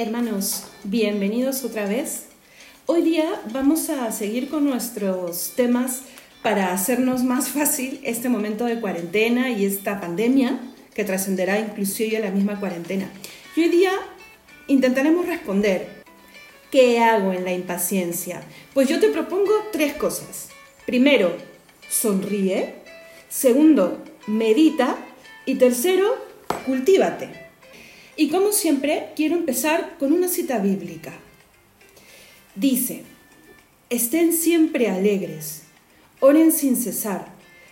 Hermanos, bienvenidos otra vez. Hoy día vamos a seguir con nuestros temas para hacernos más fácil este momento de cuarentena y esta pandemia que trascenderá inclusive a la misma cuarentena. Y hoy día intentaremos responder, ¿qué hago en la impaciencia? Pues yo te propongo tres cosas. Primero, sonríe. Segundo, medita. Y tercero, cultívate. Y como siempre, quiero empezar con una cita bíblica. Dice, estén siempre alegres, oren sin cesar,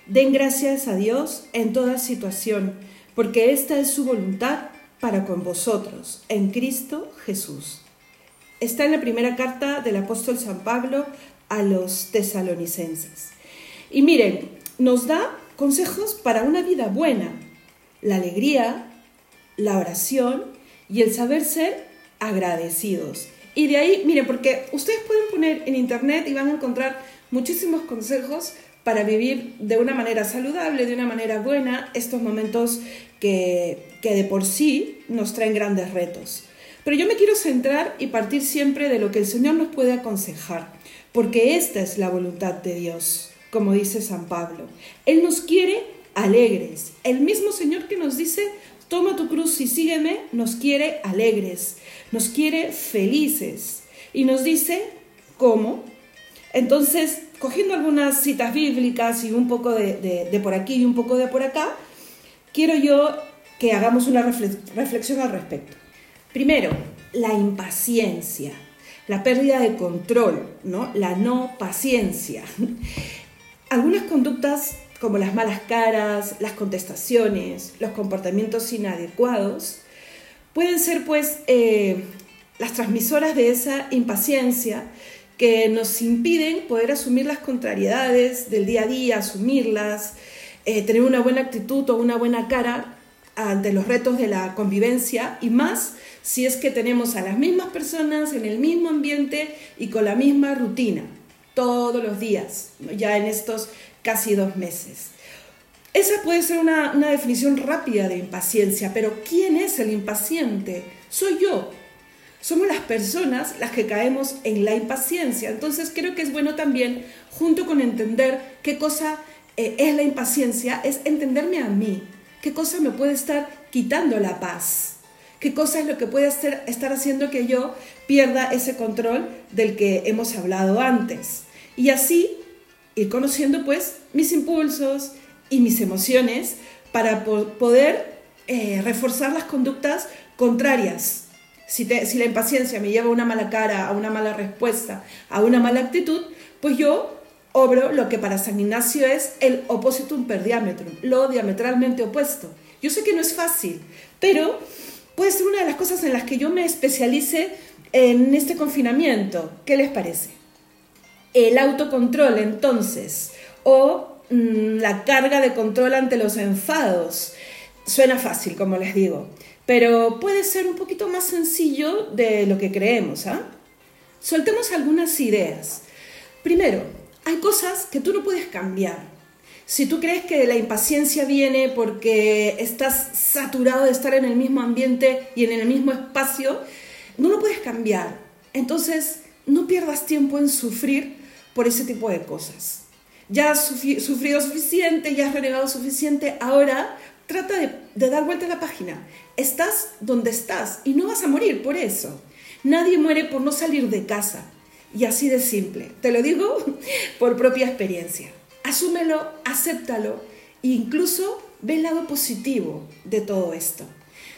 den gracias a Dios en toda situación, porque esta es su voluntad para con vosotros, en Cristo Jesús. Está en la primera carta del apóstol San Pablo a los tesalonicenses. Y miren, nos da consejos para una vida buena, la alegría, la oración y el saber ser agradecidos. Y de ahí, miren, porque ustedes pueden poner en internet y van a encontrar muchísimos consejos para vivir de una manera saludable, de una manera buena, estos momentos que, que de por sí nos traen grandes retos. Pero yo me quiero centrar y partir siempre de lo que el Señor nos puede aconsejar, porque esta es la voluntad de Dios, como dice San Pablo. Él nos quiere alegres. El mismo Señor que nos dice, Toma tu cruz y sígueme, nos quiere alegres, nos quiere felices. Y nos dice, ¿cómo? Entonces, cogiendo algunas citas bíblicas y un poco de, por aquí y un poco de por acá, quiero yo que hagamos una reflexión al respecto. Primero, la impaciencia, la pérdida de control, ¿no? la no paciencia. Algunas conductas como las malas caras, las contestaciones, los comportamientos inadecuados, pueden ser pues eh, las transmisoras de esa impaciencia que nos impiden poder asumir las contrariedades del día a día, asumirlas, eh, tener una buena actitud o una buena cara ante los retos de la convivencia y más si es que tenemos a las mismas personas en el mismo ambiente y con la misma rutina todos los días, ya en estos casi dos meses. Esa puede ser una, definición rápida de impaciencia, pero ¿quién es el impaciente? Soy yo. Somos las personas las que caemos en la impaciencia. Entonces creo que es bueno también, junto con entender qué cosa eh, es la impaciencia, es entenderme a mí. ¿Qué cosa me puede estar quitando la paz? ¿Qué cosa es lo que puede estar haciendo que yo pierda ese control del que hemos hablado antes? Y así ir conociendo pues mis impulsos y mis emociones para poder eh, reforzar las conductas contrarias. Si, la impaciencia me lleva a una mala cara, a una mala respuesta, a una mala actitud, pues yo obro lo que para San Ignacio es el oppositum per diametrum, lo diametralmente opuesto. Yo sé que no es fácil, pero puede ser una de las cosas en las que yo me especialice en este confinamiento. ¿Qué les parece? El autocontrol entonces o mm, la carga de control ante los enfados. Suena fácil, como les digo, pero puede ser un poquito más sencillo de lo que creemos. ¿ah? Soltemos algunas ideas. Primero, hay cosas que tú no puedes cambiar. Si tú crees que la impaciencia viene porque estás saturado de estar en el mismo ambiente y en el mismo espacio, no lo puedes cambiar. Entonces, no pierdas tiempo en sufrir por ese tipo de cosas. Ya has sufrido suficiente, ya has renegado suficiente, ahora trata de, dar vuelta a la página. Estás donde estás y no vas a morir por eso. Nadie muere por no salir de casa. Y así de simple. Te lo digo por propia experiencia. Asúmelo, acéptalo e incluso ve el lado positivo de todo esto.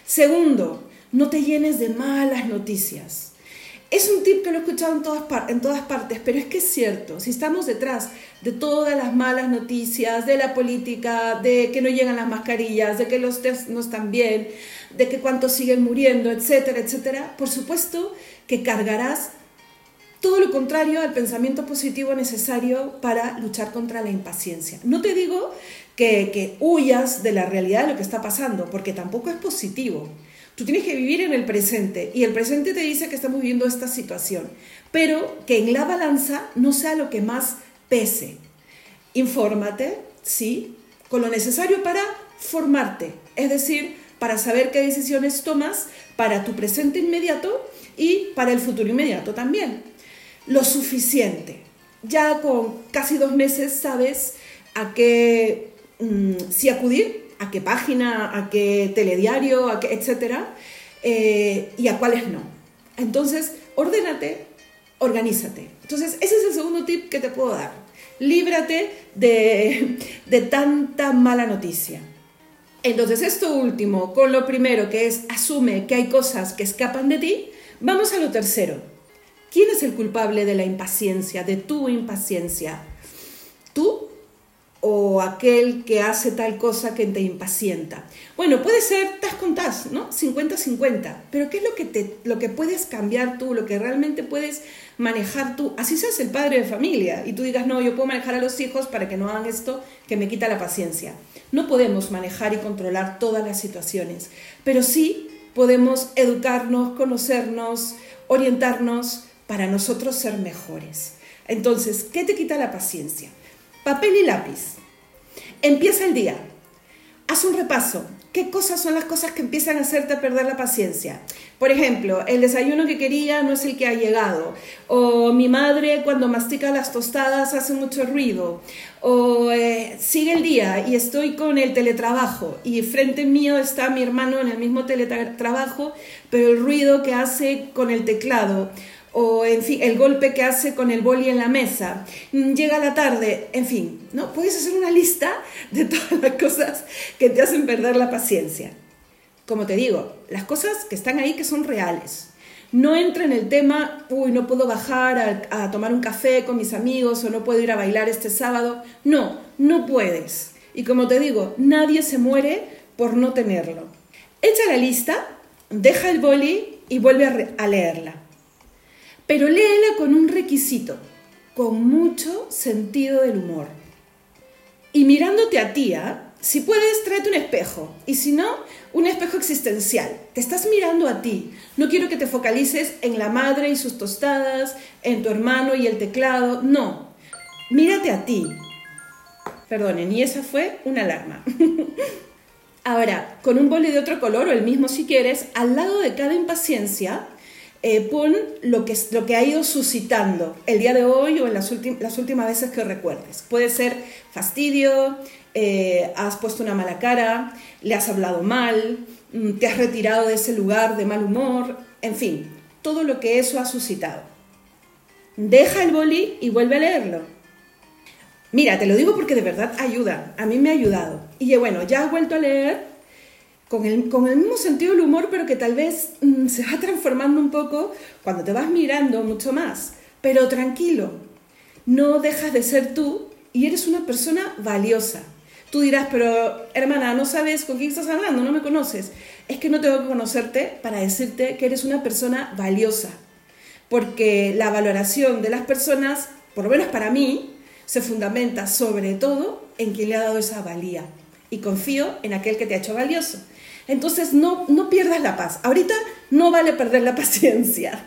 Segundo, no te llenes de malas noticias. Es un tip que lo he escuchado en todas, partes, pero es que es cierto, si estamos detrás de todas las malas noticias, de la política, de que no llegan las mascarillas, de que los test no están bien, de que cuántos siguen muriendo, etcétera, etcétera, por supuesto que cargarás todo lo contrario al pensamiento positivo necesario para luchar contra la impaciencia. No te digo que huyas de la realidad de lo que está pasando, porque tampoco es positivo. Tú tienes que vivir en el presente y el presente te dice que estamos viviendo esta situación, pero que en la balanza no sea lo que más pese. Infórmate, sí, con lo necesario para formarte, es decir, para saber qué decisiones tomas para tu presente inmediato y para el futuro inmediato también. Lo suficiente. Ya con casi dos meses sabes a qué mm, si acudir, a qué página, a qué telediario, a qué, etcétera, eh, y a cuáles no. Entonces, ordénate, organízate. Entonces, ese es el segundo tip que te puedo dar. Líbrate de, de tanta mala noticia. Entonces, esto último, con lo primero que es asume que hay cosas que escapan de ti, vamos a lo tercero. ¿Quién es el culpable de la impaciencia, de tu impaciencia? ¿Tú o aquel que hace tal cosa que te impacienta. Bueno, puede ser tas con tas, ¿no? 50-50, pero ¿qué es lo que, te, lo que puedes cambiar tú, lo que realmente puedes manejar tú? Así seas el padre de familia y tú digas, no, yo puedo manejar a los hijos para que no hagan esto que me quita la paciencia. No podemos manejar y controlar todas las situaciones, pero sí podemos educarnos, conocernos, orientarnos para nosotros ser mejores. Entonces, ¿qué te quita la paciencia? Papel y lápiz. Empieza el día. Haz un repaso. ¿Qué cosas son las cosas que empiezan a hacerte perder la paciencia? Por ejemplo, el desayuno que quería no es el que ha llegado. O mi madre cuando mastica las tostadas hace mucho ruido. O eh, sigue el día y estoy con el teletrabajo y frente mío está mi hermano en el mismo teletrabajo, pero el ruido que hace con el teclado o en fin, el golpe que hace con el boli en la mesa, mm, llega la tarde, en fin, ¿no? Puedes hacer una lista de todas las cosas que te hacen perder la paciencia. Como te digo, las cosas que están ahí que son reales. No entra en el tema, uy, no puedo bajar a, tomar un café con mis amigos o no puedo ir a bailar este sábado. No, no puedes. Y como te digo, nadie se muere por no tenerlo. Echa la lista, deja el boli y vuelve a leerla pero léela con un requisito, con mucho sentido del humor. Y mirándote a ti, ¿ah? si puedes, tráete un espejo, y si no, un espejo existencial. Te estás mirando a ti. No quiero que te focalices en la madre y sus tostadas, en tu hermano y el teclado, no. Mírate a ti. Perdonen, y esa fue una alarma. Ahora, con un boli de otro color o el mismo si quieres, al lado de cada impaciencia, eh, pon lo que, lo que ha ido suscitando el día de hoy o en las, las últimas veces que recuerdes. Puede ser fastidio, eh, has puesto una mala cara, le has hablado mal, mm, te has retirado de ese lugar de mal humor, en fin, todo lo que eso ha suscitado. Deja el boli y vuelve a leerlo. Mira, te lo digo porque de verdad ayuda, a mí me ha ayudado. Y bueno, ya has vuelto a leer, con el, mismo sentido del humor, pero que tal vez mm, se va transformando un poco cuando te vas mirando mucho más. Pero tranquilo, no dejas de ser tú y eres una persona valiosa. Tú dirás, pero hermana, no sabes con quién estás hablando, no me conoces. Es que no tengo que conocerte para decirte que eres una persona valiosa. Porque la valoración de las personas, por lo menos para mí, se fundamenta sobre todo en quien le ha dado esa valía. Y confío en aquel que te ha hecho valioso. Entonces no, no pierdas la paz. Ahorita no vale perder la paciencia.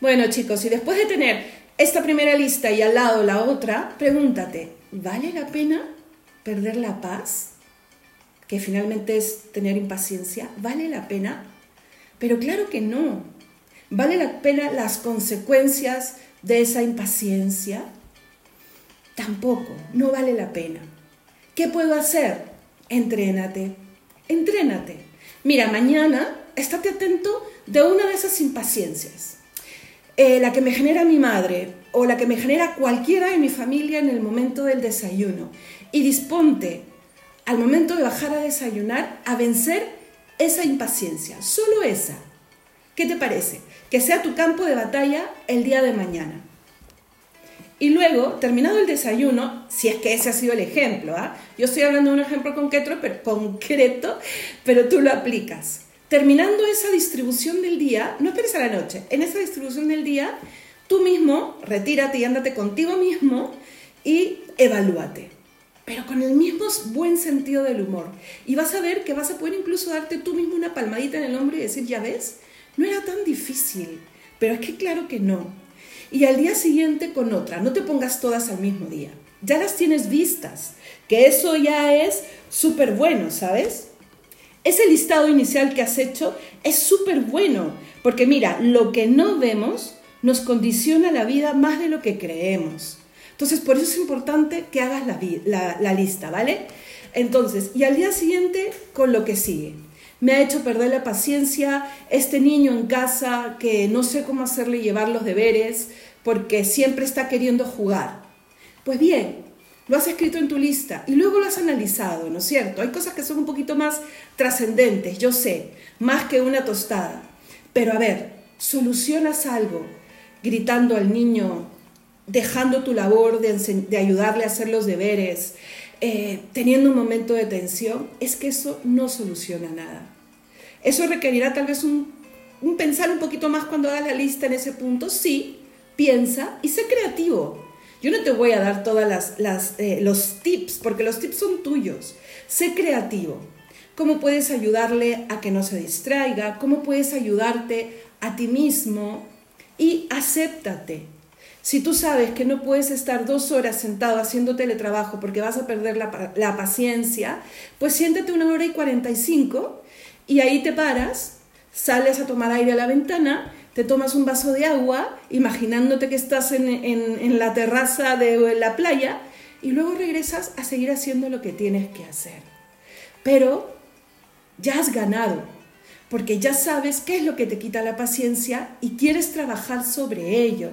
Bueno chicos, y después de tener esta primera lista y al lado la otra, pregúntate, ¿vale la pena perder la paz? Que finalmente es tener impaciencia. ¿Vale la pena? Pero claro que no. ¿Vale la pena las consecuencias de esa impaciencia? Tampoco, no vale la pena. ¿Qué puedo hacer? Entrénate, entrénate. Mira, mañana estate atento de una de esas impaciencias. Eh, la que me genera mi madre o la que me genera cualquiera de mi familia en el momento del desayuno. Y disponte al momento de bajar a desayunar a vencer esa impaciencia, solo esa. ¿Qué te parece? Que sea tu campo de batalla el día de mañana. Y luego, terminado el desayuno, si es que ese ha sido el ejemplo, ¿ah? yo estoy hablando de un ejemplo concreto pero, concreto, pero tú lo aplicas. Terminando esa distribución del día, no esperes a la noche, en esa distribución del día, tú mismo retírate y ándate contigo mismo y evalúate. Pero con el mismo buen sentido del humor. Y vas a ver que vas a poder incluso darte tú mismo una palmadita en el hombro y decir, ya ves, no era tan difícil. Pero es que claro que no y al día siguiente con otra. No te pongas todas al mismo día. Ya las tienes vistas, que eso ya es súper bueno, ¿sabes? ese listado inicial que has hecho es súper bueno, porque mira, lo que no vemos nos condiciona la vida más de lo que creemos. Entonces, por eso es importante que hagas la, la lista, ¿vale? Entonces, y al día siguiente con lo que sigue. Me ha hecho perder la paciencia este niño en casa que no sé cómo hacerle llevar los deberes porque siempre está queriendo jugar. Pues bien, lo has escrito en tu lista y luego lo has analizado, ¿no es cierto? Hay cosas que son un poquito más trascendentes, yo sé, más que una tostada. Pero a ver, solucionas algo gritando al niño, dejando tu labor de, ayudarle a hacer los deberes, eh, teniendo un momento de tensión, es que eso no soluciona nada. Eso requerirá tal vez un, pensar un poquito más cuando hagas la lista en ese punto, sí, piensa y sé creativo. Yo no te voy a dar todos las, eh, los tips, porque los tips son tuyos. Sé creativo. ¿Cómo puedes ayudarle a que no se distraiga? ¿Cómo puedes ayudarte a ti mismo? Y acéptate. Si tú sabes que no puedes estar dos horas sentado haciendo teletrabajo porque vas a perder la, la paciencia, pues siéntate una hora y cuarenta y ahí te paras, sales a tomar aire a la ventana te tomas un vaso de agua, imaginándote que estás en, la terraza de la playa, y luego regresas a seguir haciendo lo que tienes que hacer. Pero ya has ganado, porque ya sabes qué es lo que te quita la paciencia y quieres trabajar sobre ello.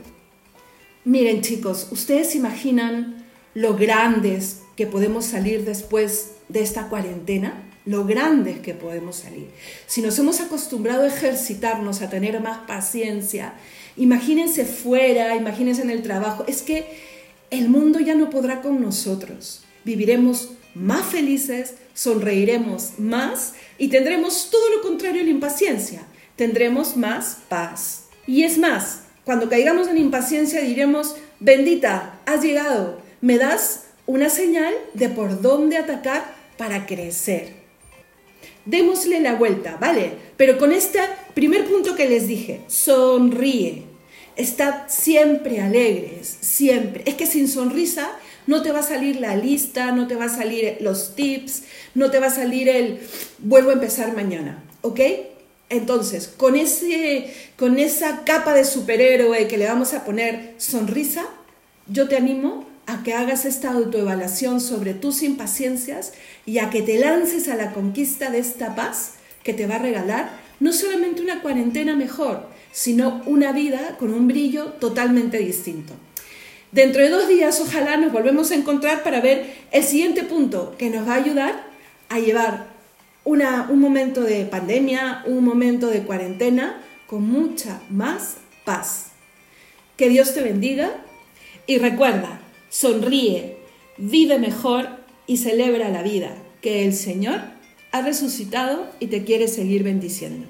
Miren chicos, ustedes imaginan lo grandes que podemos salir después de esta cuarentena lo grandes que podemos salir. Si nos hemos acostumbrado a ejercitarnos, a tener más paciencia, imagínense fuera, imagínense en el trabajo, es que el mundo ya no podrá con nosotros. Viviremos más felices, sonreiremos más y tendremos todo lo contrario a la impaciencia. Tendremos más paz. Y es más, cuando caigamos en impaciencia diremos, bendita, has llegado, me das una señal de por dónde atacar para crecer démosle la vuelta, ¿vale? Pero con este primer punto que les dije, sonríe. Estad siempre alegres, siempre. Es que sin sonrisa no te va a salir la lista, no te va a salir los tips, no te va a salir el vuelvo a empezar mañana, ¿ok? Entonces, con, ese, con esa capa de superhéroe que le vamos a poner sonrisa, yo te animo a que hagas esta autoevaluación sobre tus impaciencias y a que te lances a la conquista de esta paz que te va a regalar no solamente una cuarentena mejor, sino una vida con un brillo totalmente distinto. Dentro de dos días ojalá nos volvemos a encontrar para ver el siguiente punto que nos va a ayudar a llevar un momento de pandemia, un momento de cuarentena con mucha más paz. Que Dios te bendiga y recuerda, sonríe, vive mejor y celebra la vida, que el Señor ha resucitado y te quiere seguir bendiciendo.